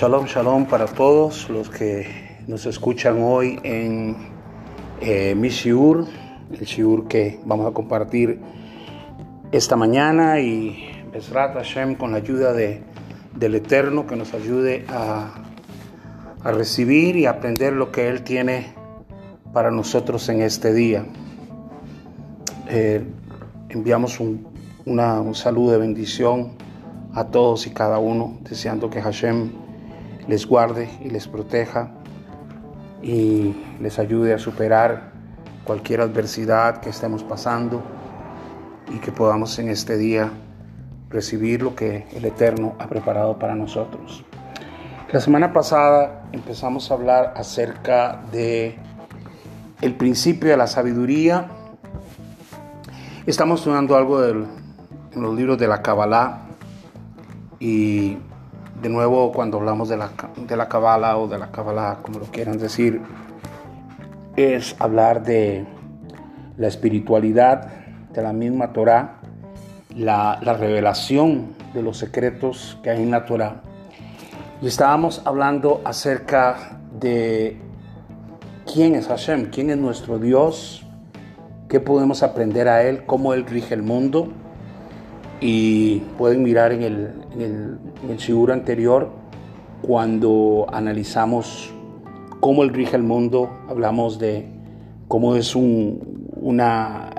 Shalom, shalom para todos los que nos escuchan hoy en eh, mi shiur, el shiur que vamos a compartir esta mañana y Besrat Hashem con la ayuda de, del Eterno que nos ayude a, a recibir y aprender lo que Él tiene para nosotros en este día. Eh, enviamos un, una, un saludo de bendición a todos y cada uno, deseando que Hashem les guarde y les proteja y les ayude a superar cualquier adversidad que estemos pasando y que podamos en este día recibir lo que el Eterno ha preparado para nosotros. La semana pasada empezamos a hablar acerca de el principio de la sabiduría. Estamos estudiando algo del, en los libros de la Kabbalah y de nuevo cuando hablamos de la, de la Kabbalah o de la Kabbalah, como lo quieran decir, es hablar de la espiritualidad de la misma Torah, la, la revelación de los secretos que hay en la Torah. Y estábamos hablando acerca de quién es Hashem, quién es nuestro Dios, qué podemos aprender a Él, cómo Él rige el mundo. Y pueden mirar en el, en anterior cuando analizamos cómo Él rige el mundo, hablamos de cómo es un, una,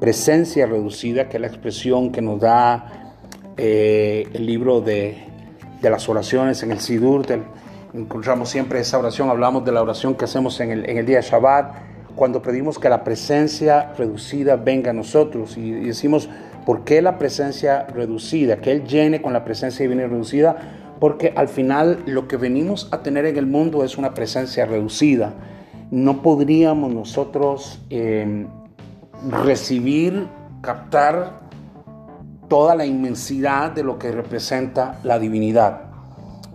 presencia reducida, que es la expresión que nos da eh, el libro de, las oraciones en el Sidur. Encontramos siempre esa oración, hablamos de la oración que hacemos en el, día de Shabbat, cuando pedimos que la presencia reducida venga a nosotros y decimos, ¿por qué la presencia reducida? Que Él llene con la presencia divina reducida, porque al final lo que venimos a tener en el mundo es una presencia reducida. No podríamos nosotros eh, recibir, captar toda la inmensidad de lo que representa la divinidad.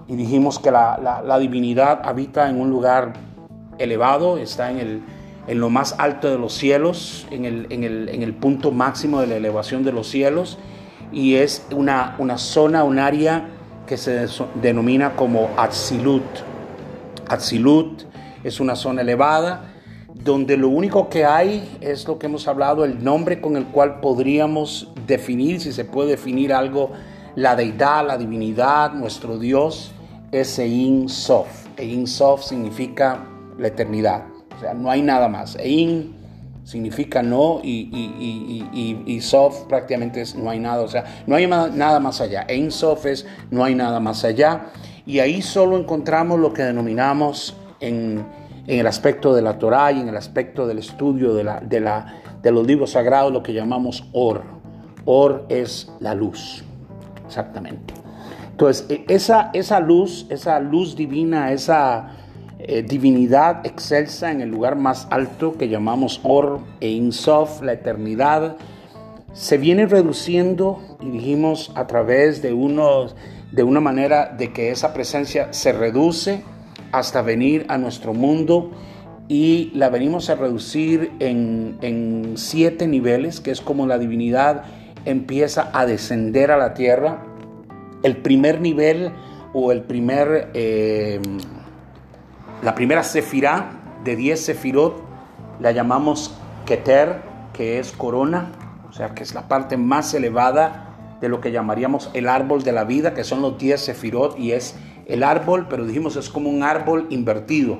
Y dijimos que la divinidad habita en un lugar elevado, está en, el, en lo más alto de los cielos, en el, en, el, en el, punto máximo de la elevación de los cielos, y es una, una zona, un área que se denomina como Atzilut. Atzilut es una zona elevada donde lo único que hay es lo que hemos hablado, el nombre con el cual podríamos definir, si se puede definir algo, la deidad, la divinidad, nuestro Dios, es Ein Sof. Ein Sof significa la eternidad, o sea, no hay nada más. Ein significa no y, y, y, y, Sof prácticamente es no hay nada, o sea, no hay nada más allá. Ein Sof es no hay nada más allá y ahí solo encontramos lo que denominamos en el aspecto de la Torah y en el aspecto del estudio de, la, de, la, de los libros sagrados, lo que llamamos Or. Or es la luz, exactamente. Entonces, esa, esa luz, esa luz divina, esa eh, divinidad excelsa en el lugar más alto que llamamos Or e Insof, la eternidad, se viene reduciendo, y dijimos, a través de, unos, de una manera de que esa presencia se reduce hasta venir a nuestro mundo y la venimos a reducir en, siete niveles, que es como la divinidad empieza a descender a la tierra. El primer nivel o el primer, eh, la primera sefirá de 10 sefirot la llamamos Keter, que es corona, o sea que es la parte más elevada de lo que llamaríamos el árbol de la vida, que son los 10 sefirot y es el árbol, pero dijimos es como un árbol invertido,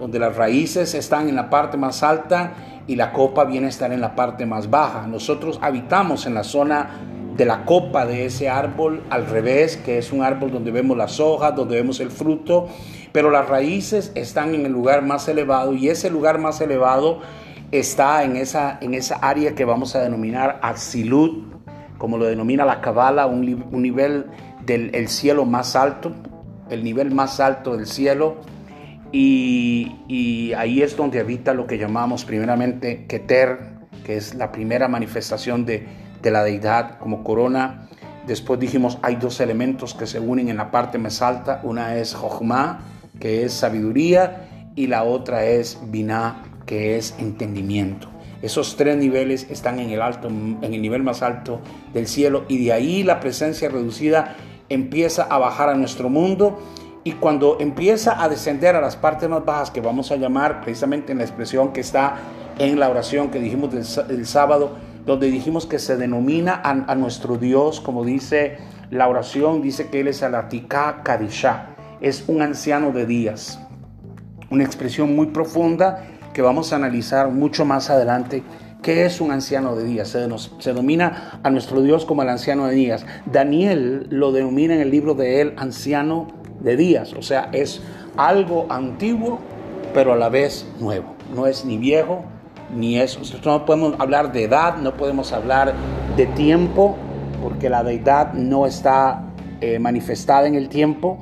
donde las raíces están en la parte más alta y la copa viene a estar en la parte más baja. Nosotros habitamos en la zona de la copa de ese árbol al revés, que es un árbol donde vemos las hojas, donde vemos el fruto, pero las raíces están en el lugar más elevado y ese lugar más elevado está en esa, en esa área que vamos a denominar Azilut, como lo denomina la Kabbalah, un, nivel del el cielo más alto, el nivel más alto del cielo, y, y, ahí es donde habita lo que llamamos primeramente Keter, que es la primera manifestación de, de la deidad como corona. Después dijimos, hay dos elementos que se unen en la parte más alta, una es Jochma, que es sabiduría, y la otra es Binah, que es entendimiento. Esos tres niveles están en el, alto, en el nivel más alto del cielo y de ahí la presencia reducida empieza a bajar a nuestro mundo y cuando empieza a descender a las partes más bajas que vamos a llamar precisamente en la expresión que está en la oración que dijimos del, sábado, donde dijimos que se denomina a, nuestro Dios, como dice la oración, dice que Él es Alatika Kadisha, es un anciano de días, una expresión muy profunda que vamos a analizar mucho más adelante. ¿Qué es un anciano de días? Se, se denomina a nuestro Dios como el anciano de días. Daniel lo denomina en el libro de él anciano de días, o sea, es algo antiguo, pero a la vez nuevo. No es ni viejo ni eso. No podemos hablar de edad, no podemos hablar de tiempo, porque la deidad no está eh, manifestada en el tiempo.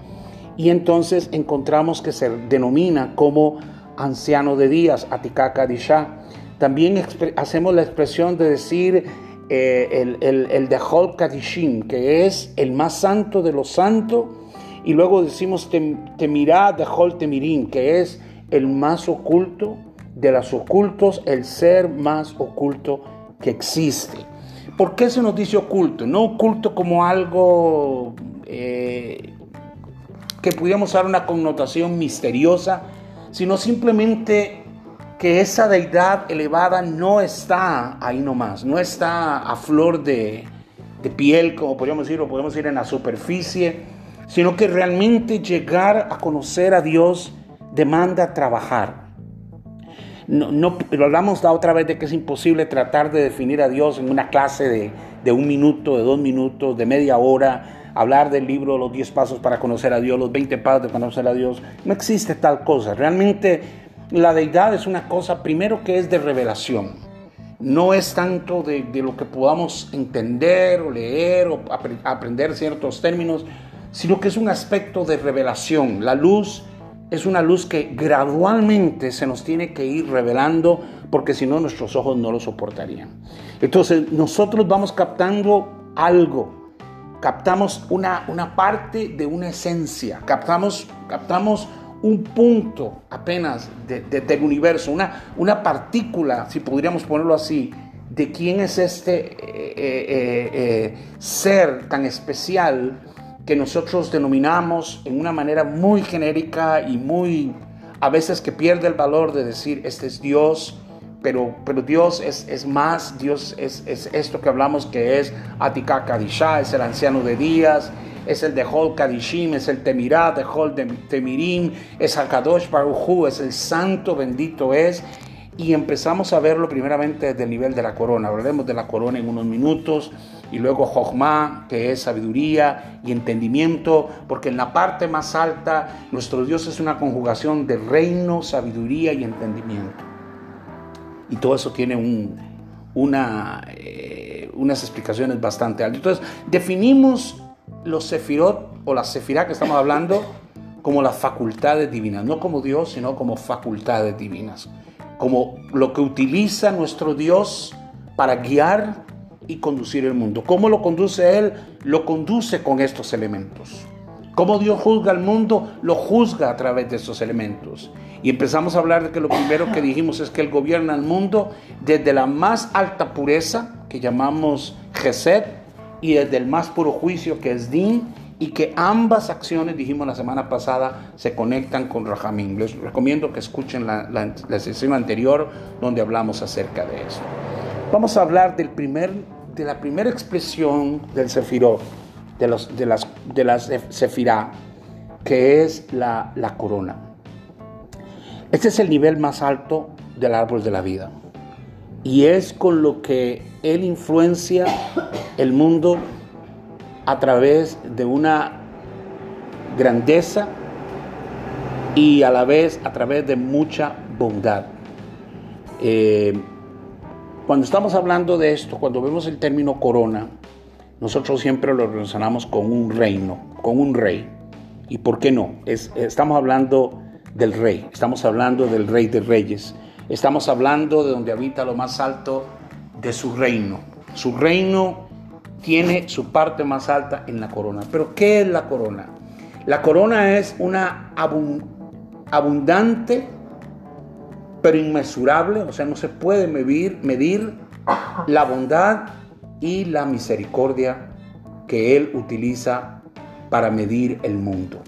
Y entonces encontramos que se denomina como anciano de días, Atikaka Disha. También hacemos la expresión de decir eh, el, el, el de Kadishim, que es el más santo de los santos. Y luego decimos Temirá de Hol Temirim, que es el más oculto de los ocultos, el ser más oculto que existe. ¿Por qué se nos dice oculto? No oculto como algo eh, que pudiéramos dar una connotación misteriosa, sino simplemente que esa deidad elevada no está ahí nomás, no está a flor de, de piel, como podríamos decir, o podemos decir en la superficie, sino que realmente llegar a conocer a Dios demanda trabajar no, no, pero hablamos la otra vez de que es imposible tratar de definir a Dios en una clase de, de un minuto, de dos minutos, de media hora, hablar del libro Los 10 pasos para conocer a Dios, los 20 pasos de conocer a Dios. No existe tal cosa. Realmente la deidad es una cosa, primero que es de revelación. No es tanto de lo que podamos entender o leer o aprender ciertos términos, sino que es un aspecto de revelación. La luz es una luz que gradualmente se nos tiene que ir revelando porque si no nuestros ojos no lo soportarían. Entonces nosotros vamos captando algo, captamos una, una parte de una esencia, captamos, captamos un punto apenas del universo, una, una partícula, si podríamos ponerlo así, de quién es este eh, eh, eh, ser tan especial que nosotros denominamos en una manera muy genérica y muy a veces que pierde el valor de decir este es Dios, pero, pero Dios es, es más, Dios es, es, esto que hablamos que es Atika Kadisha, es el anciano de días, es el de Hol Kadishim, es el Temirat de Hol Temirim, es Kadosh Baruchu, es el santo bendito es, y empezamos a verlo primeramente desde el nivel de la corona. Hablaremos de la corona en unos minutos y luego Jochma, que es sabiduría y entendimiento, porque en la parte más alta nuestro Dios es una conjugación de reino, sabiduría y entendimiento. Y todo eso tiene un, una, eh, unas explicaciones bastante altas. Entonces, definimos los sefirot o la sefirá que estamos hablando como las facultades divinas, no como Dios, sino como facultades divinas como lo que utiliza nuestro Dios para guiar y conducir el mundo. ¿Cómo lo conduce Él? Lo conduce con estos elementos. ¿Cómo Dios juzga al mundo? Lo juzga a través de estos elementos. Y empezamos a hablar de que lo primero que dijimos es que Él gobierna el mundo desde la más alta pureza, que llamamos Gesed, y desde el más puro juicio, que es Din, y que ambas acciones, dijimos la semana pasada, se conectan con Rahamim. Les recomiendo que escuchen la, sesión anterior donde hablamos acerca de eso. Vamos a hablar del primer, de la primera expresión del Sefirot, de, los, de las, de Sefirá, que es la, la corona. Este es el nivel más alto del árbol de la vida. Y es con lo que él influencia el mundo a través de una grandeza y a la vez a través de mucha bondad. Eh, cuando estamos hablando de esto, cuando vemos el término corona, nosotros siempre lo relacionamos con un reino, con un rey. ¿Y por qué no? Es, estamos hablando del rey, estamos hablando del rey de reyes, estamos hablando de donde habita lo más alto de su reino. Su reino tiene su parte más alta en la corona. Pero ¿qué es la corona? La corona es una abundante, pero inmesurable, o sea, no se puede medir, medir la bondad y la misericordia que Él utiliza para medir el mundo.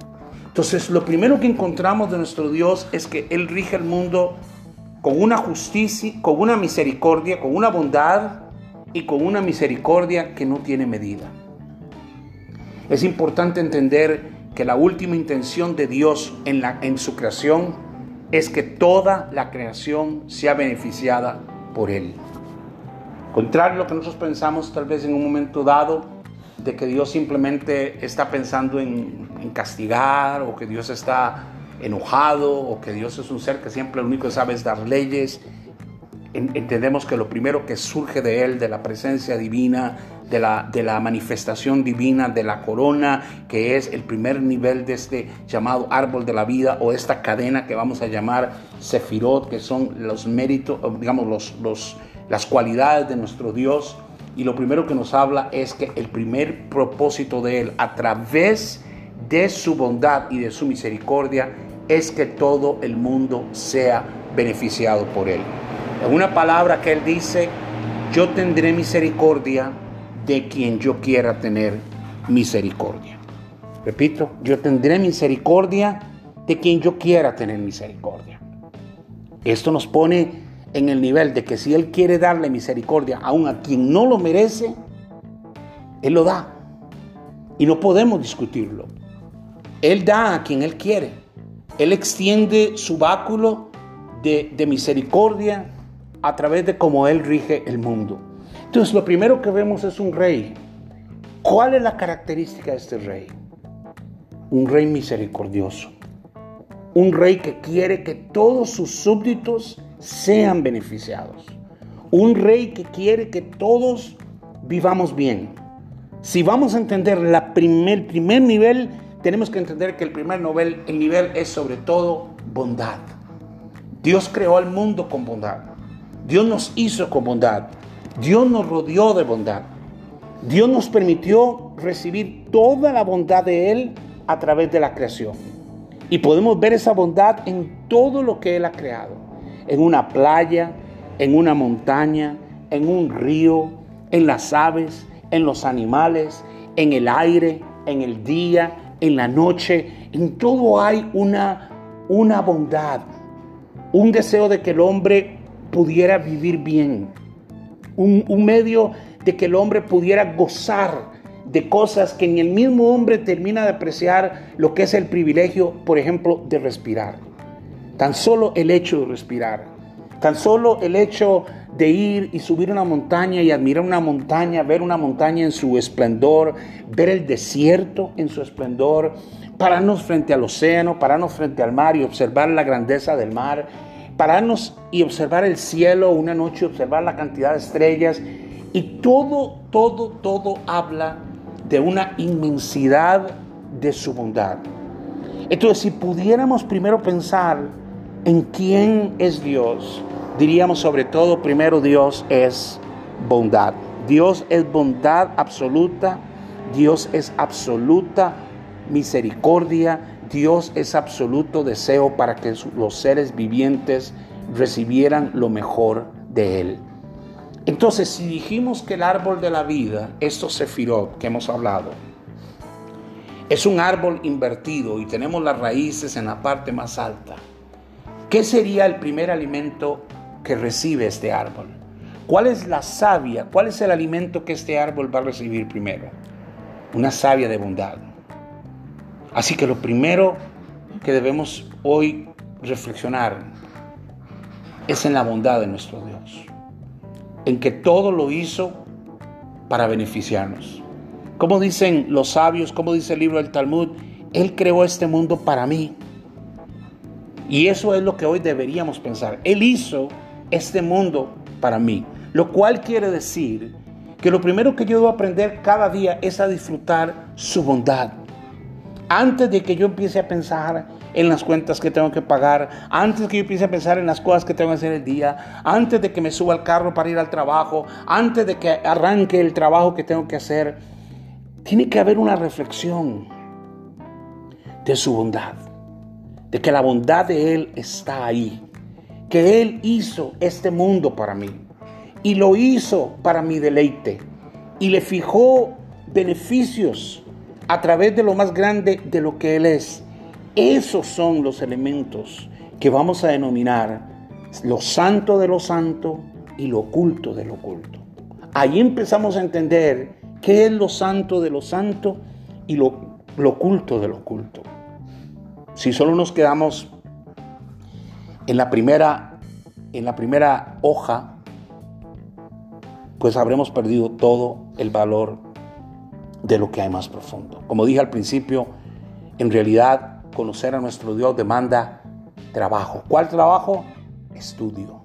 Entonces, lo primero que encontramos de nuestro Dios es que Él rige el mundo con una justicia, con una misericordia, con una bondad y con una misericordia que no tiene medida. Es importante entender que la última intención de Dios en, su creación es que toda la creación sea beneficiada por Él. Contrario a lo que nosotros pensamos tal vez en un momento dado, de que Dios simplemente está pensando en, en castigar o que Dios está enojado o que Dios es un ser que siempre lo único que sabe es dar leyes. Entendemos que lo primero que surge de Él, de la presencia divina, de la, de la manifestación divina, de la corona, que es el primer nivel de este llamado árbol de la vida o esta cadena que vamos a llamar Sefirot, que son los méritos, digamos, los, los, las cualidades de nuestro Dios. Y lo primero que nos habla es que el primer propósito de Él, a través de su bondad y de su misericordia, es que todo el mundo sea beneficiado por Él. En una palabra que Él dice, yo tendré misericordia de quien yo quiera tener misericordia. Repito, yo tendré misericordia de quien yo quiera tener misericordia. Esto nos pone en el nivel de que si Él quiere darle misericordia aún a quien no lo merece, Él lo da. Y no podemos discutirlo. Él da a quien Él quiere. Él extiende su báculo de, de misericordia a través de cómo Él rige el mundo. Entonces lo primero que vemos es un rey. ¿Cuál es la característica de este rey? Un rey misericordioso. Un rey que quiere que todos sus súbditos sean beneficiados. Un rey que quiere que todos vivamos bien. Si vamos a entender primer, primer nivel, tenemos que entender que el primer nivel, el nivel es sobre todo bondad. Dios creó al mundo con bondad. Dios nos hizo con bondad. Dios nos rodeó de bondad. Dios nos permitió recibir toda la bondad de Él a través de la creación. Y podemos ver esa bondad en todo lo que Él ha creado. En una playa, en una montaña, en un río, en las aves, en los animales, en el aire, en el día, en la noche. En todo hay una, una bondad, un deseo de que el hombre pudiera vivir bien un, medio de que el hombre pudiera gozar de cosas que ni el mismo hombre termina de apreciar lo que es el privilegio, por ejemplo, de respirar. Tan solo el hecho de respirar, tan solo el hecho de ir y subir una montaña y admirar una montaña, ver una montaña en su esplendor, ver el desierto en su esplendor, pararnos frente al océano, pararnos frente al mar y observar la grandeza del mar pararnos y observar el cielo una noche, observar la cantidad de estrellas y todo, todo, todo habla de una inmensidad de su bondad. Entonces, si pudiéramos primero pensar en quién es Dios, diríamos sobre todo, primero Dios es bondad. Dios es bondad absoluta, Dios es absoluta misericordia, Dios es absoluto deseo para que los seres vivientes recibieran lo mejor de Él. Entonces, si dijimos que el árbol de la vida, estos sefirot que hemos hablado, es un árbol invertido y tenemos las raíces en la parte más alta, ¿qué sería el primer alimento que recibe este árbol? ¿Cuál es la savia? ¿Cuál es el alimento que este árbol va a recibir primero? Una savia de bondad. Así que lo primero que debemos hoy reflexionar es en la bondad de nuestro Dios, en que todo lo hizo para beneficiarnos. Como dicen los sabios, como dice el libro del Talmud, Él creó este mundo para mí. Y eso es lo que hoy deberíamos pensar. Él hizo este mundo para mí. Lo cual quiere decir que lo primero que yo debo aprender cada día es a disfrutar su bondad antes de que yo empiece a pensar en las cuentas que tengo que pagar, antes de que yo empiece a pensar en las cosas que tengo que hacer el día, antes de que me suba al carro para ir al trabajo, antes de que arranque el trabajo que tengo que hacer, tiene que haber una reflexión de su bondad, de que la bondad de Él está ahí, que Él hizo este mundo para mí y lo hizo para mi deleite y le fijó beneficios a través de lo más grande de lo que Él es. Esos son los elementos que vamos a denominar lo santo de lo santo y lo oculto de lo oculto. Ahí empezamos a entender qué es lo santo de lo santo y lo, lo oculto de lo oculto. Si solo nos quedamos en la primera, en la primera hoja, pues habremos perdido todo el valor de lo que hay más profundo. Como dije al principio, en realidad conocer a nuestro Dios demanda trabajo. ¿Cuál trabajo? Estudio.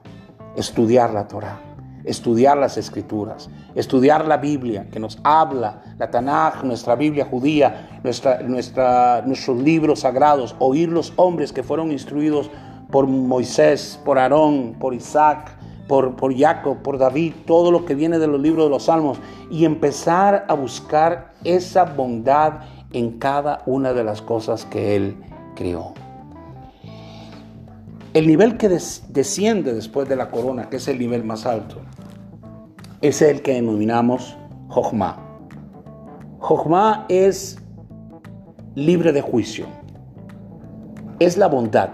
Estudiar la Torah, estudiar las escrituras, estudiar la Biblia que nos habla, la Tanaj, nuestra Biblia judía, nuestra, nuestros libros sagrados, oír los hombres que fueron instruidos por Moisés, por Aarón, por Isaac, por, por Jacob, por David, todo lo que viene de los libros de los Salmos y empezar a buscar esa bondad en cada una de las cosas que Él creó. El nivel que desciende después de la corona, que es el nivel más alto, es el que denominamos Jochma. Jochma es libre de juicio, es la bondad.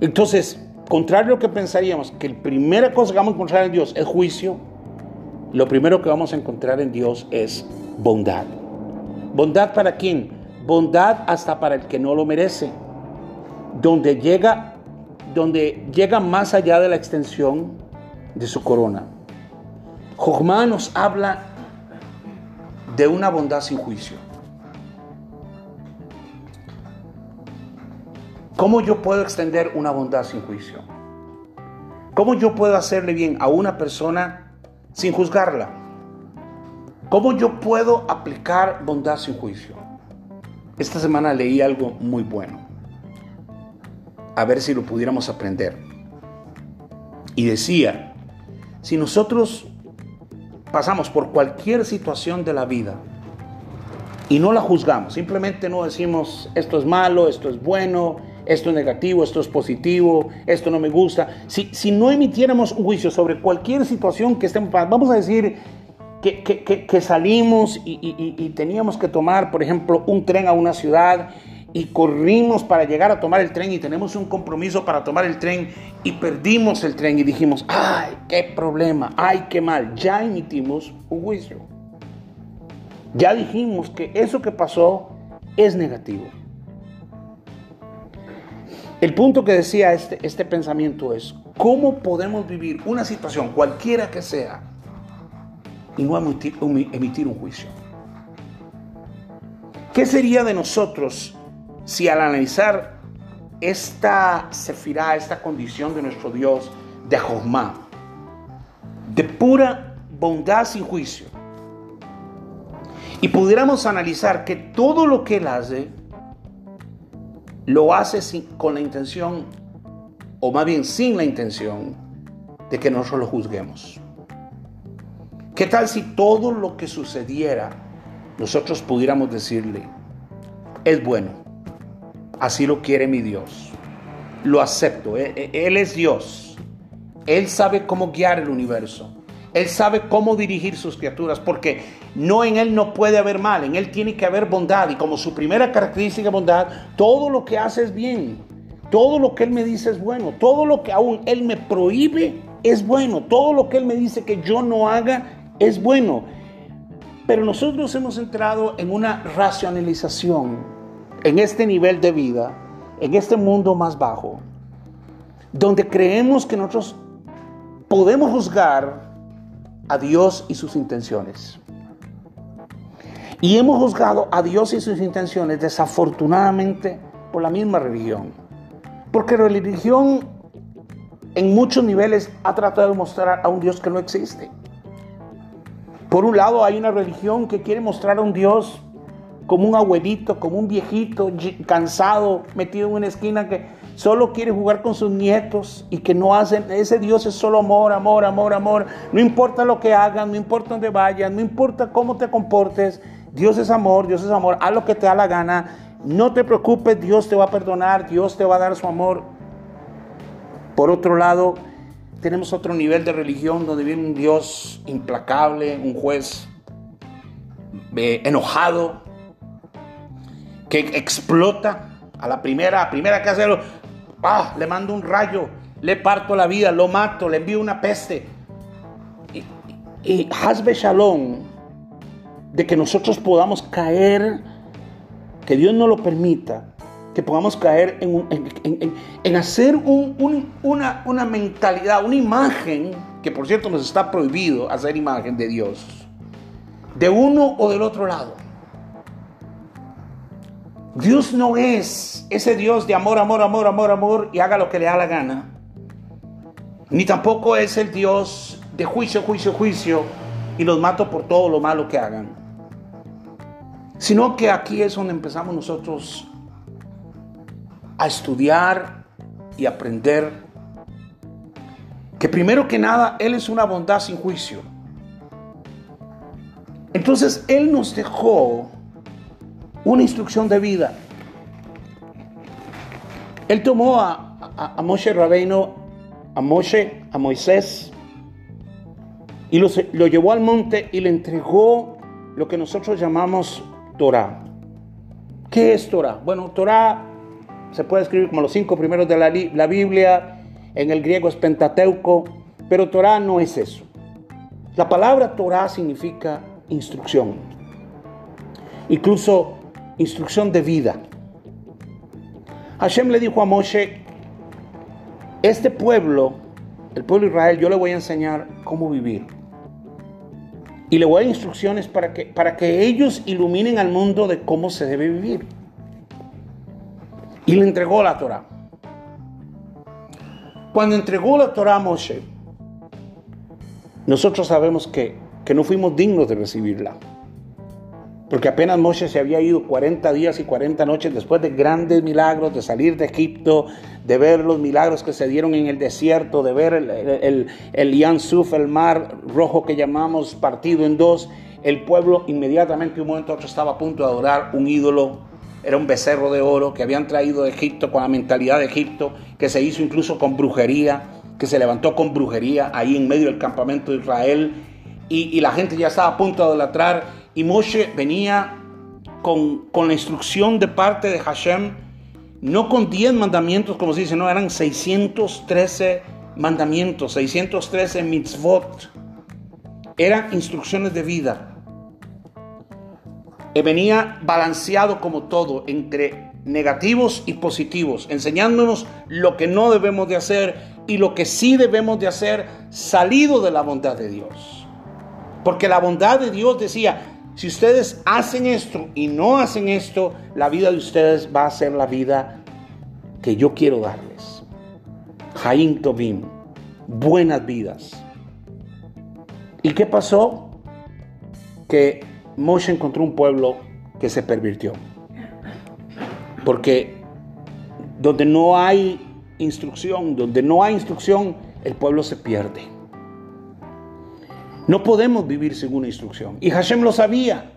Entonces, contrario a lo que pensaríamos, que la primera cosa que vamos a encontrar en Dios es juicio, lo primero que vamos a encontrar en Dios es bondad. ¿Bondad para quién? Bondad hasta para el que no lo merece. Donde llega, donde llega más allá de la extensión de su corona. Jojma nos habla de una bondad sin juicio. ¿Cómo yo puedo extender una bondad sin juicio? ¿Cómo yo puedo hacerle bien a una persona sin juzgarla? ¿Cómo yo puedo aplicar bondad sin juicio? Esta semana leí algo muy bueno. A ver si lo pudiéramos aprender. Y decía, si nosotros pasamos por cualquier situación de la vida y no la juzgamos, simplemente no decimos esto es malo, esto es bueno, esto es negativo, esto es positivo, esto no me gusta. Si, si no emitiéramos un juicio sobre cualquier situación que estemos, vamos a decir que, que, salimos y, y, y teníamos que tomar, por ejemplo, un tren a una ciudad y corrimos para llegar a tomar el tren y tenemos un compromiso para tomar el tren y perdimos el tren y dijimos, ay, qué problema, ay, qué mal, ya emitimos un juicio. Ya dijimos que eso que pasó es negativo. El punto que decía este, este pensamiento es, ¿cómo podemos vivir una situación, cualquiera que sea, y no emitir, un juicio? ¿Qué sería de nosotros si al analizar esta sefirá, esta condición de nuestro Dios de Josmá, de pura bondad sin juicio, y pudiéramos analizar que todo lo que Él hace lo hace con la intención, o más bien sin la intención, de que nosotros lo juzguemos. ¿Qué tal si todo lo que sucediera nosotros pudiéramos decirle, es bueno, así lo quiere mi Dios, lo acepto, e, e, Él es Dios, Él sabe cómo guiar el universo, Él sabe cómo dirigir sus criaturas, porque no en Él no puede haber mal, en Él tiene que haber bondad. Y como su primera característica bondad, todo lo que hace es bien. Todo lo que Él me dice es bueno. Todo lo que aún Él me prohíbe es bueno. Todo lo que Él me dice que yo no haga es bueno. Pero nosotros hemos entrado en una racionalización en este nivel de vida, en este mundo más bajo, donde creemos que nosotros podemos juzgar a Dios y sus intenciones. Y hemos juzgado a Dios y sus intenciones desafortunadamente por la misma religión. Porque la religión en muchos niveles ha tratado de mostrar a un Dios que no existe. Por un lado hay una religión que quiere mostrar a un Dios como un abuelito, como un viejito cansado, metido en una esquina que solo quiere jugar con sus nietos y que no hacen, ese Dios es solo amor, amor, amor, amor. No importa lo que hagan, no importa dónde vayan, no importa cómo te comportes, Dios es amor, Dios es amor, haz lo que te da la gana, no te preocupes, Dios te va a perdonar, Dios te va a dar su amor. Por otro lado, tenemos otro nivel de religión donde viene un Dios implacable, un juez eh, enojado, que explota a la primera, primera que hace, le mando un rayo, le parto la vida, lo mato, le envío una peste. Y, y hazbe de que nosotros podamos caer, que Dios no lo permita, que podamos caer en, hacer una, una mentalidad, una imagen, que por cierto nos está prohibido hacer imagen de Dios, de uno o del otro lado. Dios no es ese Dios de amor, amor, amor, amor, amor y haga lo que le da la gana. Ni tampoco es el Dios de juicio, juicio, juicio y los mato por todo lo malo que hagan. Sino que aquí es donde empezamos nosotros a estudiar y aprender que primero que nada Él es una bondad sin juicio. Entonces Él nos dejó una instrucción de vida. Él tomó a, a, Moshe Rabeino, a Moshe, a Moisés, y lo, lo llevó al monte y le entregó lo que nosotros llamamos Torah. ¿Qué es Torah? Bueno, Torah se puede escribir como los cinco primeros de la, la Biblia, en el griego es Pentateuco, pero Torah no es eso. La palabra Torah significa instrucción, incluso instrucción de vida. Hashem le dijo a Moshe, este pueblo, el pueblo de Israel, yo le voy a enseñar cómo vivir. Y le voy a dar instrucciones para que, para que ellos iluminen al mundo de cómo se debe vivir. Y le entregó la Torah. Cuando entregó la Torah a Moshe, nosotros sabemos que, que no fuimos dignos de recibirla. Porque apenas Moshe se había ido 40 días y 40 noches después de grandes milagros, de salir de Egipto, de ver los milagros que se dieron en el desierto, de ver el, el, el, Suf, el mar rojo que llamamos partido en dos. El pueblo inmediatamente, un momento a otro, estaba a punto de adorar un ídolo. Era un becerro de oro que habían traído de Egipto con la mentalidad de Egipto, que se hizo incluso con brujería, que se levantó con brujería ahí en medio del campamento de Israel. Y, y la gente ya estaba a punto de idolatrar y Moshe venía con, la instrucción de parte de Hashem, no con 10 mandamientos, como se dice, no, eran 613 mandamientos, 613 mitzvot. Eran instrucciones de vida. Y venía balanceado como todo entre negativos y positivos, enseñándonos lo que no debemos de hacer y lo que sí debemos de hacer salido de la bondad de Dios. Porque la bondad de Dios decía, si ustedes hacen esto y no hacen esto, la vida de ustedes va a ser la vida que yo quiero darles. Jaim Tobim, buenas vidas. ¿Y qué pasó? Que Moshe encontró un pueblo que se pervirtió. Porque donde no hay instrucción, donde no hay instrucción, el pueblo se pierde. No podemos vivir sin una instrucción. Y Hashem lo sabía.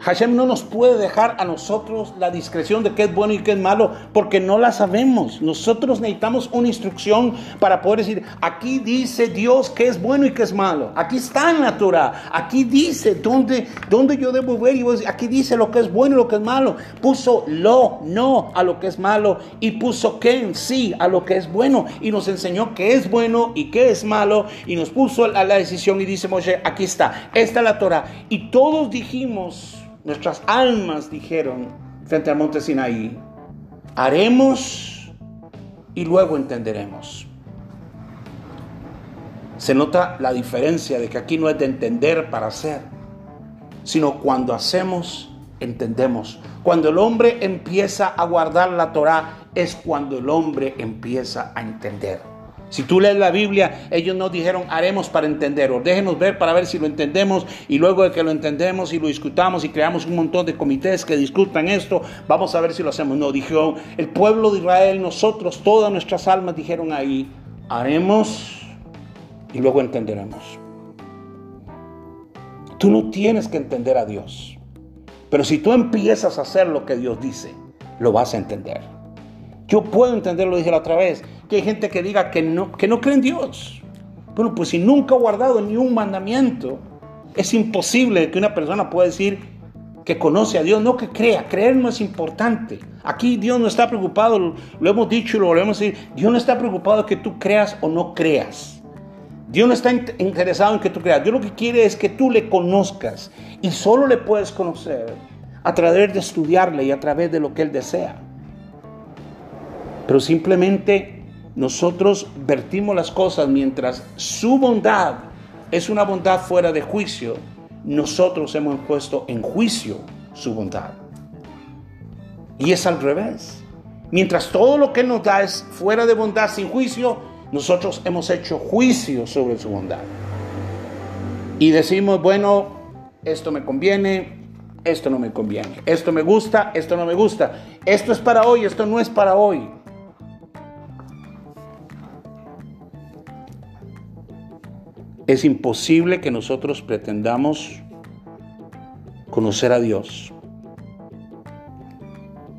Hashem no nos puede dejar a nosotros la discreción de qué es bueno y qué es malo, porque no la sabemos. Nosotros necesitamos una instrucción para poder decir, aquí dice Dios qué es bueno y qué es malo. Aquí está en la Torah. Aquí dice dónde, dónde yo debo ver y aquí dice lo que es bueno y lo que es malo. Puso lo, no a lo que es malo y puso que sí a lo que es bueno y nos enseñó qué es bueno y qué es malo y nos puso a la decisión y dice Moshe, aquí está, esta es la Torah. Y todos dijimos, nuestras almas dijeron frente al monte Sinaí, haremos y luego entenderemos. Se nota la diferencia de que aquí no es de entender para hacer, sino cuando hacemos, entendemos. Cuando el hombre empieza a guardar la Torah, es cuando el hombre empieza a entender. Si tú lees la Biblia, ellos nos dijeron, haremos para entender, o déjenos ver para ver si lo entendemos, y luego de que lo entendemos y lo discutamos y creamos un montón de comités que discutan esto, vamos a ver si lo hacemos. No, dijo el pueblo de Israel, nosotros, todas nuestras almas dijeron ahí, haremos y luego entenderemos. Tú no tienes que entender a Dios, pero si tú empiezas a hacer lo que Dios dice, lo vas a entender. Yo puedo entender, lo dije la otra vez, que hay gente que diga que no, que no cree en Dios. Bueno, pues si nunca ha guardado ni un mandamiento, es imposible que una persona pueda decir que conoce a Dios, no que crea. Creer no es importante. Aquí Dios no está preocupado, lo hemos dicho y lo volvemos a decir, Dios no está preocupado que tú creas o no creas. Dios no está interesado en que tú creas. Dios lo que quiere es que tú le conozcas. Y solo le puedes conocer a través de estudiarle y a través de lo que Él desea. Pero simplemente nosotros vertimos las cosas mientras su bondad es una bondad fuera de juicio. Nosotros hemos puesto en juicio su bondad. Y es al revés. Mientras todo lo que nos da es fuera de bondad, sin juicio, nosotros hemos hecho juicio sobre su bondad. Y decimos, bueno, esto me conviene, esto no me conviene, esto me gusta, esto no me gusta, esto es para hoy, esto no es para hoy. Es imposible que nosotros pretendamos conocer a Dios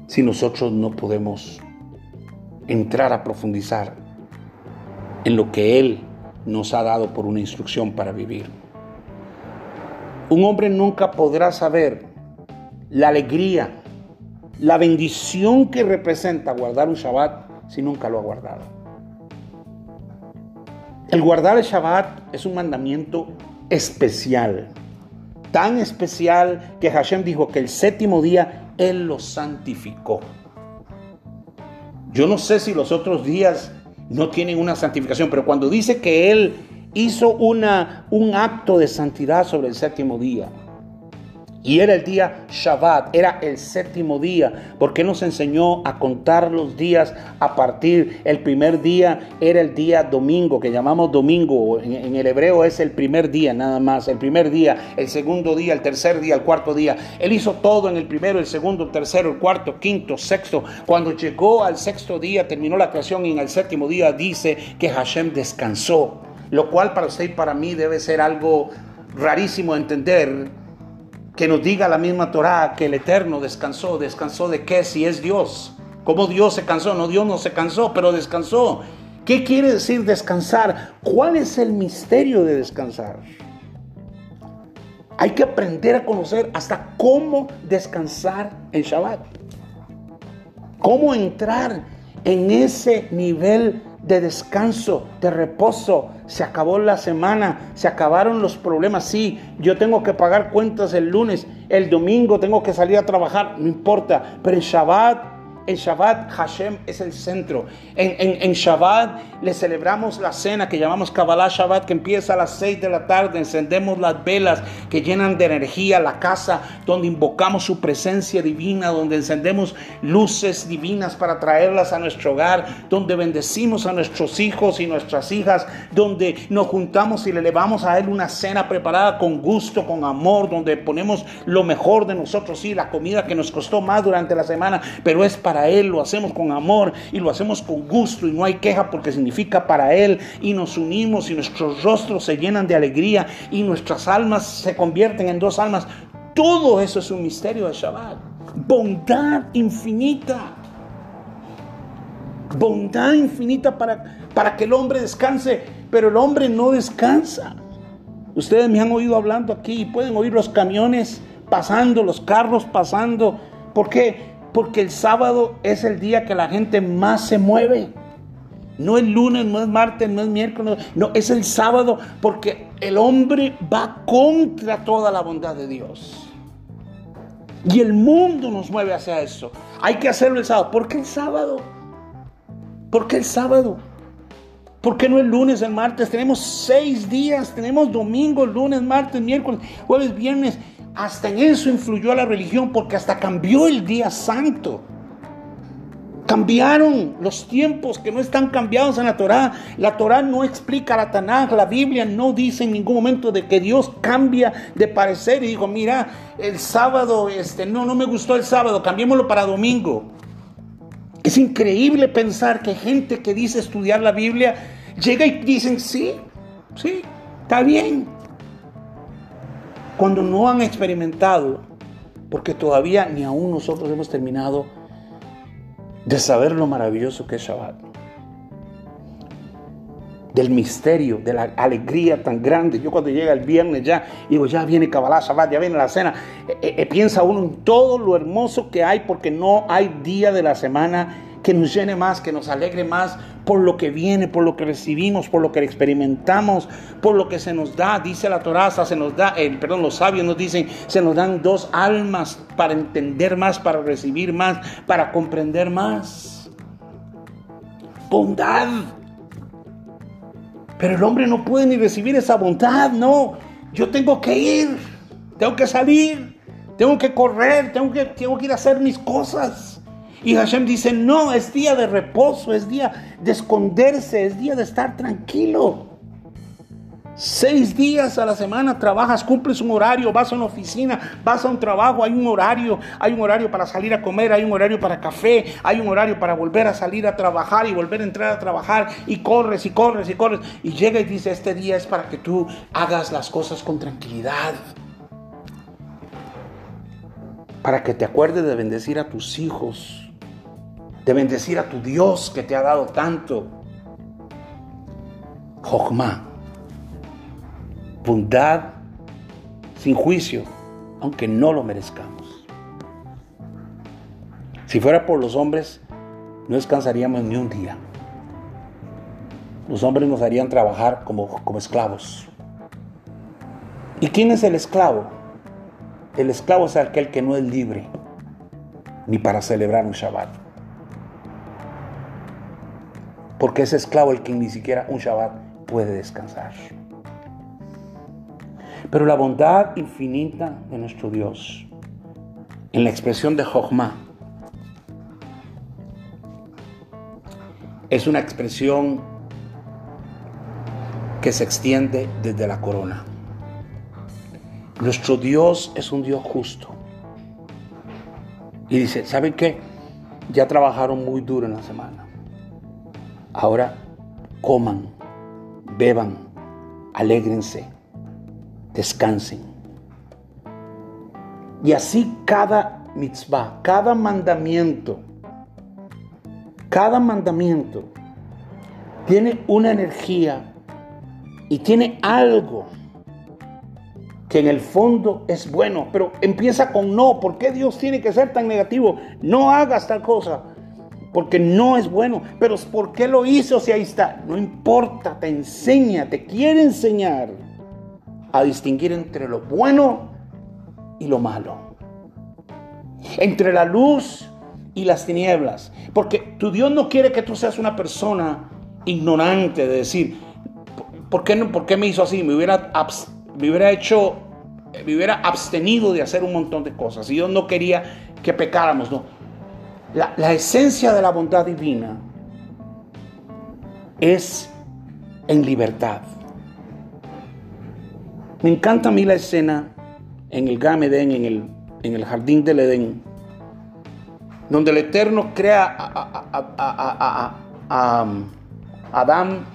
si nosotros no podemos entrar a profundizar en lo que Él nos ha dado por una instrucción para vivir. Un hombre nunca podrá saber la alegría, la bendición que representa guardar un Shabbat si nunca lo ha guardado. El guardar el Shabbat es un mandamiento especial, tan especial que Hashem dijo que el séptimo día Él lo santificó. Yo no sé si los otros días no tienen una santificación, pero cuando dice que Él hizo una, un acto de santidad sobre el séptimo día, y era el día Shabbat, era el séptimo día, porque nos enseñó a contar los días a partir. El primer día era el día domingo, que llamamos domingo. En, el hebreo es el primer día nada más. El primer día, el segundo día, el tercer día, el cuarto día. Él hizo todo en el primero, el segundo, el tercero, el cuarto, quinto, sexto. Cuando llegó al sexto día, terminó la creación y en el séptimo día dice que Hashem descansó. Lo cual para usted y para mí debe ser algo rarísimo de entender que nos diga la misma Torá que el Eterno descansó. ¿Descansó de qué? Si es Dios. ¿Cómo Dios se cansó? No, Dios no se cansó, pero descansó. ¿Qué quiere decir descansar? ¿Cuál es el misterio de descansar? Hay que aprender a conocer hasta cómo descansar en Shabbat. Cómo entrar en ese nivel de descanso, de reposo. Se acabó la semana, se acabaron los problemas. Sí, yo tengo que pagar cuentas el lunes, el domingo tengo que salir a trabajar, no importa. Pero en Shabbat en Shabbat Hashem es el centro. En, en, Shabbat le celebramos la cena que llamamos Kabbalah Shabbat, que empieza a las 6 de la tarde. Encendemos las velas que llenan de energía la casa, donde invocamos su presencia divina, donde encendemos luces divinas para traerlas a nuestro hogar, donde bendecimos a nuestros hijos y nuestras hijas, donde nos juntamos y le elevamos a Él una cena preparada con gusto, con amor, donde ponemos lo mejor de nosotros, sí, la comida que nos costó más durante la semana, pero es para él, lo hacemos con amor y lo hacemos con gusto y no hay queja porque significa para Él y nos unimos y nuestros rostros se llenan de alegría y nuestras almas se convierten en dos almas. Todo eso es un misterio de Shabbat. Bondad infinita. Bondad infinita para, para que el hombre descanse, pero el hombre no descansa. Ustedes me han oído hablando aquí y pueden oír los camiones pasando, los carros pasando. ¿Por qué? Porque el sábado es el día que la gente más se mueve. No es lunes, no es martes, no es miércoles, no, es el sábado porque el hombre va contra toda la bondad de Dios. Y el mundo nos mueve hacia eso. Hay que hacerlo el sábado. ¿Por qué el sábado? ¿Por qué el sábado? ¿Por qué no el lunes, el martes? Tenemos seis días, tenemos domingo, lunes, martes, miércoles, jueves, viernes. Hasta en eso influyó a la religión porque hasta cambió el día santo. Cambiaron los tiempos que no están cambiados en la Torá. La Torá no explica la Tanaj, la Biblia no dice en ningún momento de que Dios cambia de parecer y dijo, mira, el sábado, este, no, no me gustó el sábado, cambiémoslo para domingo. Es increíble pensar que gente que dice estudiar la Biblia llega y dicen, sí, sí, está bien, cuando no han experimentado, porque todavía ni aún nosotros hemos terminado de saber lo maravilloso que es Shabbat, del misterio, de la alegría tan grande. Yo cuando llega el viernes ya, digo, ya viene Kabbalah, Shabbat, ya viene la cena. Eh, eh, eh, piensa uno en todo lo hermoso que hay porque no hay día de la semana que nos llene más, que nos alegre más por lo que viene, por lo que recibimos, por lo que experimentamos, por lo que se nos da. Dice la Toraza, se nos da, el, perdón, los sabios nos dicen, se nos dan dos almas para entender más, para recibir más, para comprender más. Bondad pero el hombre no puede ni recibir esa bondad, no. Yo tengo que ir, tengo que salir, tengo que correr, tengo que, tengo que ir a hacer mis cosas. Y Hashem dice, no, es día de reposo, es día de esconderse, es día de estar tranquilo. Seis días a la semana trabajas, cumples un horario, vas a una oficina, vas a un trabajo, hay un horario, hay un horario para salir a comer, hay un horario para café, hay un horario para volver a salir a trabajar y volver a entrar a trabajar y corres y corres y corres. Y llega y dice, este día es para que tú hagas las cosas con tranquilidad. Para que te acuerdes de bendecir a tus hijos, de bendecir a tu Dios que te ha dado tanto. Jogma bondad sin juicio, aunque no lo merezcamos. Si fuera por los hombres, no descansaríamos ni un día. Los hombres nos harían trabajar como, como esclavos. ¿Y quién es el esclavo? El esclavo es aquel que no es libre, ni para celebrar un Shabbat. Porque es esclavo el que ni siquiera un Shabbat puede descansar. Pero la bondad infinita de nuestro Dios, en la expresión de Jochma, es una expresión que se extiende desde la corona. Nuestro Dios es un Dios justo. Y dice, ¿saben qué? Ya trabajaron muy duro en la semana. Ahora coman, beban, alégrense descansen. Y así cada mitzvah, cada mandamiento, cada mandamiento tiene una energía y tiene algo que en el fondo es bueno, pero empieza con no. ¿Por qué Dios tiene que ser tan negativo? No hagas tal cosa, porque no es bueno. Pero ¿por qué lo hizo si ahí está? No importa, te enseña, te quiere enseñar a distinguir entre lo bueno y lo malo. Entre la luz y las tinieblas. Porque tu Dios no quiere que tú seas una persona ignorante de decir, ¿por qué, por qué me hizo así? Me hubiera, me hubiera hecho, me hubiera abstenido de hacer un montón de cosas. Y Dios no quería que pecáramos, no. La, esencia de la bondad divina es en libertad. Me encanta a mí la escena en el Gamedén, en el, en el jardín del Edén, donde el Eterno crea a, a, Adán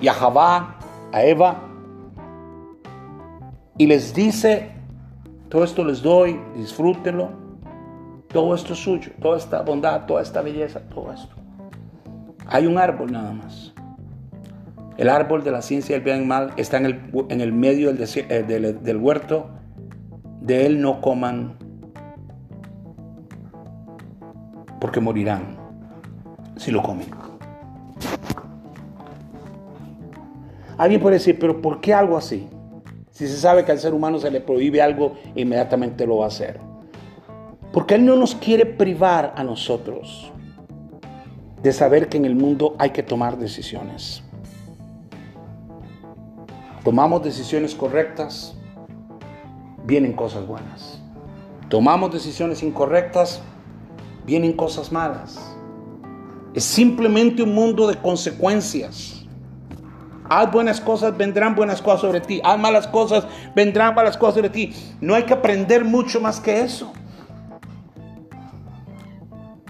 y a Javá, a Eva, y les dice, todo esto les doy, disfrútenlo, todo esto es suyo, toda esta bondad, toda esta belleza, todo esto. Hay un árbol nada más. El árbol de la ciencia del bien y mal está en el, en el medio del, eh, del, del huerto. De él no coman, porque morirán si lo comen. Alguien puede decir, pero ¿por qué algo así? Si se sabe que al ser humano se le prohíbe algo, inmediatamente lo va a hacer. Porque Él no nos quiere privar a nosotros de saber que en el mundo hay que tomar decisiones tomamos decisiones correctas, vienen cosas buenas. Tomamos decisiones incorrectas, vienen cosas malas. Es simplemente un mundo de consecuencias. Haz buenas cosas, vendrán buenas cosas sobre ti. Haz malas cosas, vendrán malas cosas sobre ti. No hay que aprender mucho más que eso.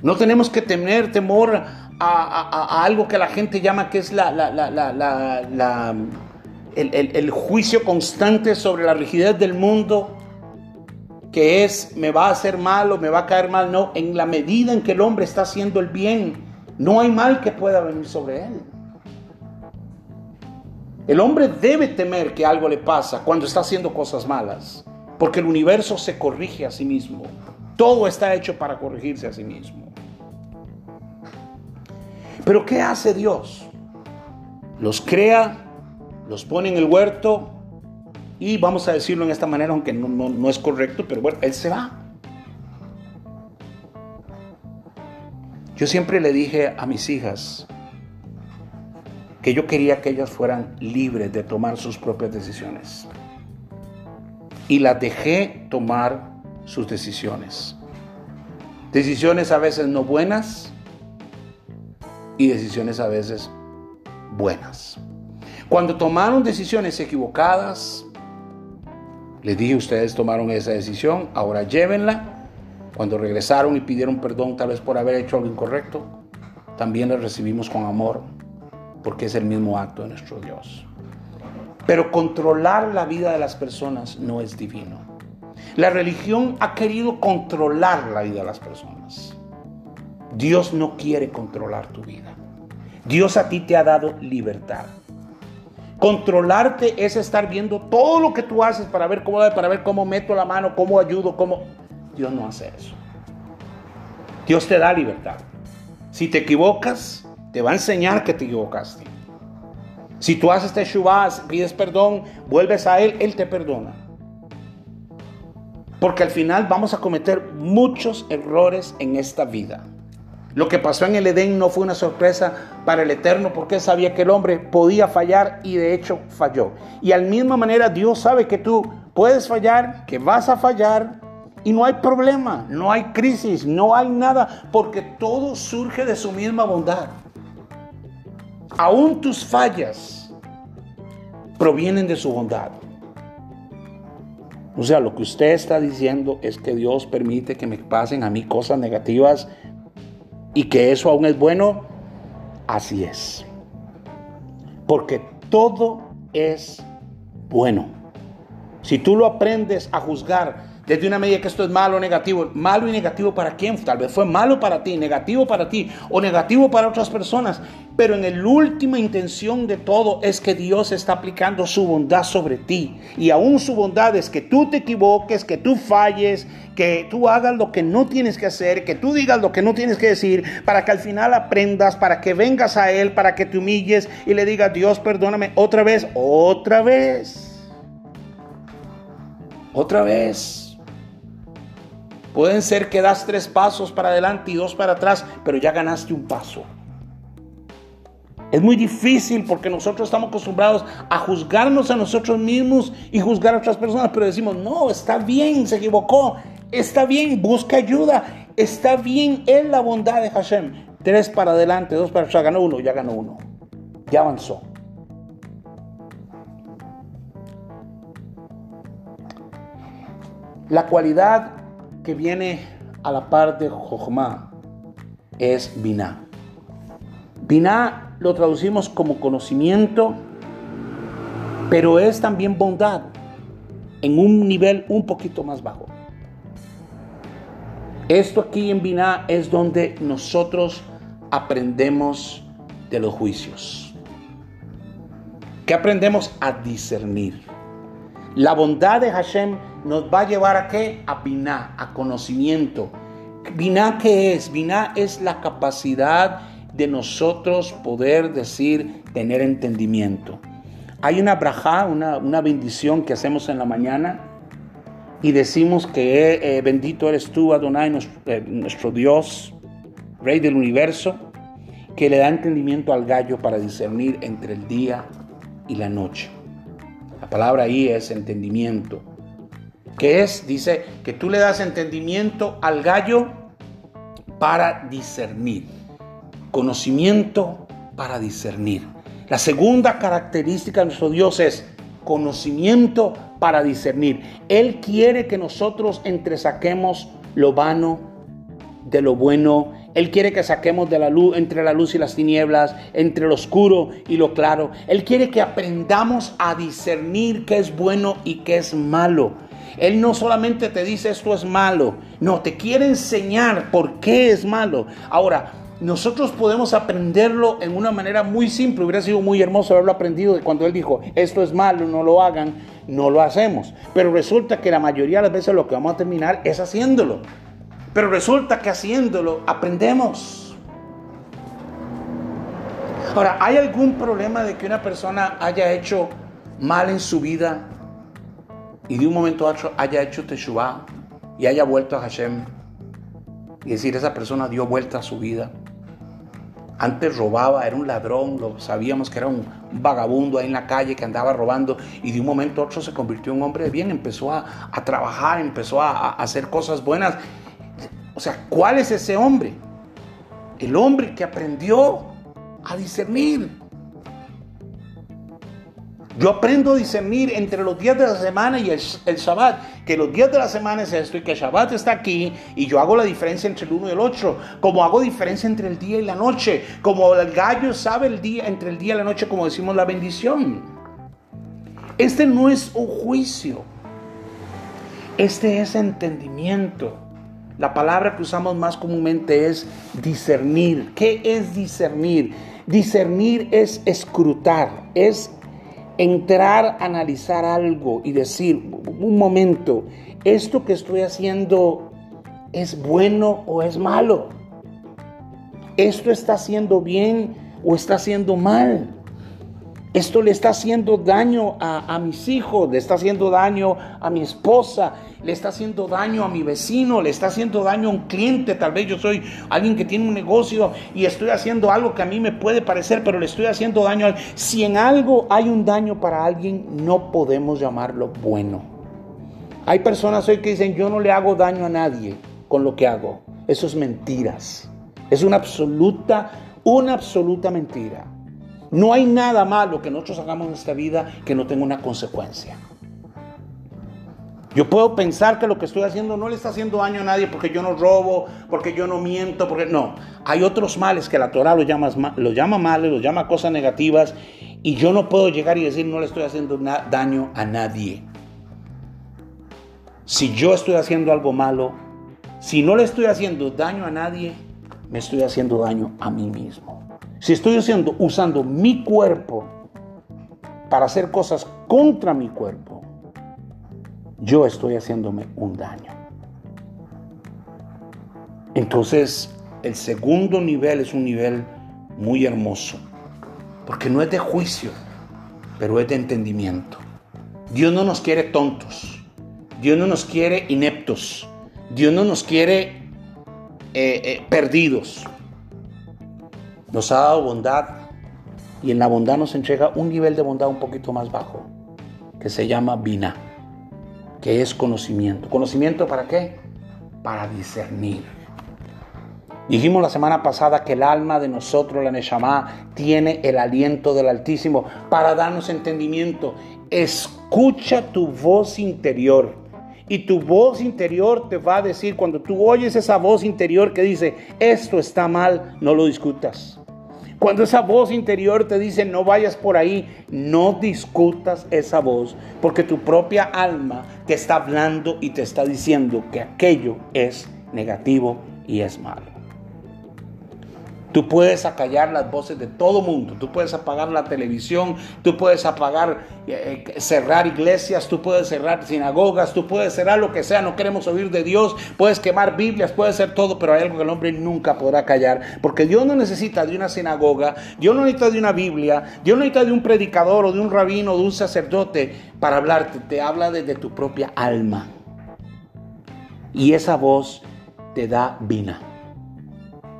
No tenemos que tener temor a, algo que la gente llama que es la el, juicio constante sobre la rigidez del mundo, que es me va a hacer mal o me va a caer mal. No, en la medida en que el hombre está haciendo el bien, no hay mal que pueda venir sobre él. El hombre debe temer que algo le pasa cuando está haciendo cosas malas, porque el universo se corrige a sí mismo. Todo está hecho para corregirse a sí mismo. Pero ¿qué hace Dios? Los crea, los pone en el huerto y vamos a decirlo en esta manera, aunque no, es correcto, pero bueno, Él se va. Yo siempre le dije a mis hijas que yo quería que ellas fueran libres de tomar sus propias decisiones. Y las dejé tomar sus decisiones. Decisiones a veces no buenas y decisiones a veces buenas. Cuando tomaron decisiones equivocadas, les dije, ustedes tomaron esa decisión, ahora llévenla. Cuando regresaron y pidieron perdón tal vez por haber hecho algo incorrecto, también les recibimos con amor, porque es el mismo acto de nuestro Dios. Pero controlar la vida de las personas no es divino. La religión ha querido controlar la vida de las personas. Dios no quiere controlar tu vida. Dios a ti te ha dado libertad. Controlarte es estar viendo todo lo que tú haces para ver cómo para ver cómo meto la mano, cómo ayudo, cómo Dios no hace eso. Dios te da libertad. Si te equivocas, te va a enseñar que te equivocaste. Si tú haces teshuvah, pides perdón, vuelves a él, él te perdona. Porque al final vamos a cometer muchos errores en esta vida. Lo que pasó en el Edén no fue una sorpresa para el Eterno porque sabía que el hombre podía fallar y de hecho falló. Y al misma manera Dios sabe que tú puedes fallar, que vas a fallar y no hay problema, no hay crisis, no hay nada porque todo surge de su misma bondad. Aún tus fallas provienen de su bondad. O sea, lo que usted está diciendo es que Dios permite que me pasen a mí cosas negativas y que eso aún es bueno, así es. Porque todo es bueno. Si tú lo aprendes a juzgar desde una medida que esto es malo o negativo. Malo y negativo para quién? Tal vez fue malo para ti, negativo para ti o negativo para otras personas. Pero en la última intención de todo es que Dios está aplicando su bondad sobre ti. Y aún su bondad es que tú te equivoques, que tú falles, que tú hagas lo que no tienes que hacer, que tú digas lo que no tienes que decir, para que al final aprendas, para que vengas a Él, para que te humilles y le digas, Dios, perdóname otra vez, otra vez. Otra vez. Pueden ser que das tres pasos para adelante y dos para atrás, pero ya ganaste un paso. Es muy difícil porque nosotros estamos acostumbrados a juzgarnos a nosotros mismos y juzgar a otras personas, pero decimos, no, está bien, se equivocó, está bien, busca ayuda, está bien, es la bondad de Hashem. Tres para adelante, dos para atrás, ganó uno, ya ganó uno, ya avanzó. La cualidad que viene a la par de Jochma es Binah. Binah lo traducimos como conocimiento, pero es también bondad en un nivel un poquito más bajo. Esto aquí en Binah es donde nosotros aprendemos de los juicios. Que aprendemos a discernir. La bondad de Hashem nos va a llevar a qué? A Binah, a conocimiento. Binah, ¿qué es? Binah es la capacidad de nosotros poder decir, tener entendimiento. Hay una braja, una, bendición que hacemos en la mañana y decimos que eh, bendito eres tú, Adonai, nuestro, eh, nuestro Dios, Rey del universo, que le da entendimiento al gallo para discernir entre el día y la noche. La palabra ahí es entendimiento que es, dice, que tú le das entendimiento al gallo para discernir, conocimiento para discernir. La segunda característica de nuestro Dios es conocimiento para discernir. Él quiere que nosotros entresaquemos lo vano de lo bueno. Él quiere que saquemos de la luz entre la luz y las tinieblas, entre lo oscuro y lo claro. Él quiere que aprendamos a discernir qué es bueno y qué es malo. Él no solamente te dice esto es malo, no, te quiere enseñar por qué es malo. Ahora, nosotros podemos aprenderlo en una manera muy simple. Hubiera sido muy hermoso haberlo aprendido cuando él dijo, esto es malo, no lo hagan, no lo hacemos. Pero resulta que la mayoría de las veces lo que vamos a terminar es haciéndolo. Pero resulta que haciéndolo aprendemos. Ahora, ¿hay algún problema de que una persona haya hecho mal en su vida y de un momento a otro haya hecho teshuvah y haya vuelto a Hashem? Y decir, esa persona dio vuelta a su vida. Antes robaba, era un ladrón, lo sabíamos que era un vagabundo ahí en la calle que andaba robando y de un momento a otro se convirtió en un hombre de bien, empezó a, trabajar, empezó a hacer cosas buenas. O sea, ¿cuál es ese hombre? El hombre que aprendió a discernir. Yo aprendo a discernir entre los días de la semana y el, Shabbat, que los días de la semana es esto y que el Shabbat está aquí y yo hago la diferencia entre el uno y el otro, como hago diferencia entre el día y la noche, como el gallo sabe el día entre el día y la noche, como decimos la bendición. Este no es un juicio, este es entendimiento. La palabra que usamos más comúnmente es discernir. ¿Qué es discernir? Discernir es escrutar, es entrar, a analizar algo y decir, un momento, ¿esto que estoy haciendo es bueno o es malo? ¿Esto está haciendo bien o está haciendo mal? Esto le está haciendo daño a, mis hijos, le está haciendo daño a mi esposa, le está haciendo daño a mi vecino, le está haciendo daño a un cliente. Tal vez yo soy alguien que tiene un negocio y estoy haciendo algo que a mí me puede parecer, pero le estoy haciendo daño. Si en algo hay un daño para alguien, no podemos llamarlo bueno. Hay personas hoy que dicen, yo no le hago daño a nadie con lo que hago. Eso es mentiras. Es una absoluta, una absoluta mentira. No hay nada malo que nosotros hagamos en esta vida que no tenga una consecuencia. Yo puedo pensar que lo que estoy haciendo no le está haciendo daño a nadie porque yo no robo, porque yo no miento, porque no. Hay otros males que la Torah lo llama, lo llama males, lo llama cosas negativas y yo no puedo llegar y decir no le estoy haciendo daño a nadie. Si yo estoy haciendo algo malo, si no le estoy haciendo daño a nadie, me estoy haciendo daño a mí mismo. Si estoy haciendo, usando mi cuerpo para hacer cosas contra mi cuerpo, yo estoy haciéndome un daño. Entonces, el segundo nivel es un nivel muy hermoso, porque no es de juicio, pero es de entendimiento. Dios no nos quiere tontos, Dios no nos quiere ineptos, Dios no nos quiere eh, eh, perdidos nos ha dado bondad y en la bondad nos entrega un nivel de bondad un poquito más bajo, que se llama Bina, que es conocimiento. ¿Conocimiento para qué? Para discernir. Dijimos la semana pasada que el alma de nosotros, la Neshama, tiene el aliento del Altísimo para darnos entendimiento. Escucha tu voz interior. Y tu voz interior te va a decir, cuando tú oyes esa voz interior que dice, esto está mal, no lo discutas. Cuando esa voz interior te dice no vayas por ahí, no discutas esa voz, porque tu propia alma te está hablando y te está diciendo que aquello es negativo y es malo. Tú puedes acallar las voces de todo mundo, tú puedes apagar la televisión, tú puedes apagar, eh, eh, cerrar iglesias, tú puedes cerrar sinagogas, tú puedes cerrar lo que sea, no queremos oír de Dios, puedes quemar Biblias, puedes hacer todo, pero hay algo que el hombre nunca podrá callar, porque Dios no necesita de una sinagoga, Dios no necesita de una Biblia, Dios no necesita de un predicador o de un rabino o de un sacerdote para hablarte, te habla desde tu propia alma. Y esa voz te da vina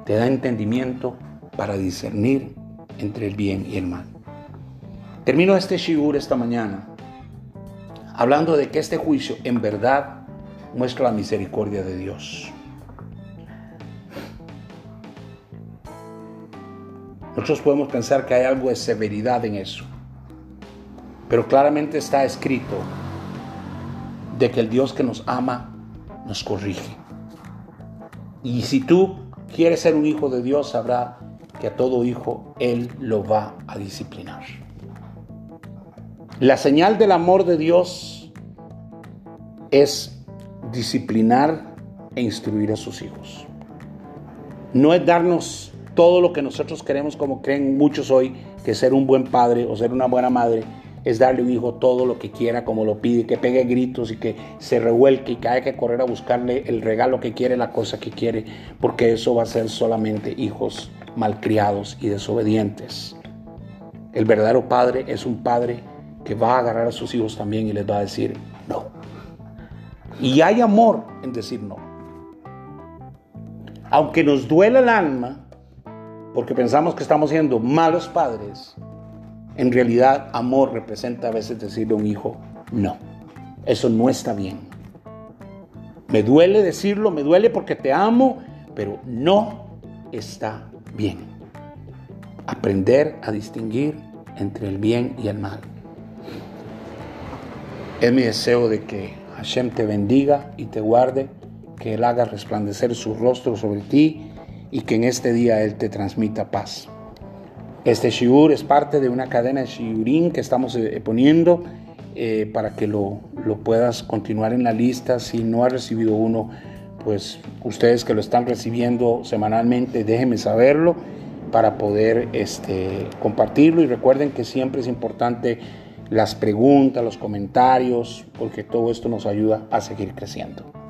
te da entendimiento para discernir entre el bien y el mal. Termino este shiur esta mañana hablando de que este juicio en verdad muestra la misericordia de Dios. Nosotros podemos pensar que hay algo de severidad en eso, pero claramente está escrito de que el Dios que nos ama nos corrige. Y si tú quiere ser un hijo de Dios, sabrá que a todo hijo Él lo va a disciplinar. La señal del amor de Dios es disciplinar e instruir a sus hijos. No es darnos todo lo que nosotros queremos, como creen muchos hoy, que ser un buen padre o ser una buena madre es darle a un hijo todo lo que quiera, como lo pide, que pegue gritos y que se revuelque y que haya que correr a buscarle el regalo que quiere, la cosa que quiere, porque eso va a ser solamente hijos malcriados y desobedientes. El verdadero padre es un padre que va a agarrar a sus hijos también y les va a decir no. Y hay amor en decir no. Aunque nos duela el alma, porque pensamos que estamos siendo malos padres, en realidad amor representa a veces decirle a un hijo no. Eso no está bien. Me duele decirlo, me duele porque te amo, pero no está bien. Aprender a distinguir entre el bien y el mal. Es mi deseo de que Hashem te bendiga y te guarde, que Él haga resplandecer su rostro sobre ti y que en este día Él te transmita paz. Este shiur es parte de una cadena de shiurín que estamos eh, poniendo eh, para que lo, lo, puedas continuar en la lista. Si no has recibido uno, pues ustedes que lo están recibiendo semanalmente, déjenme saberlo para poder este, compartirlo. Y recuerden que siempre es importante las preguntas, los comentarios, porque todo esto nos ayuda a seguir creciendo.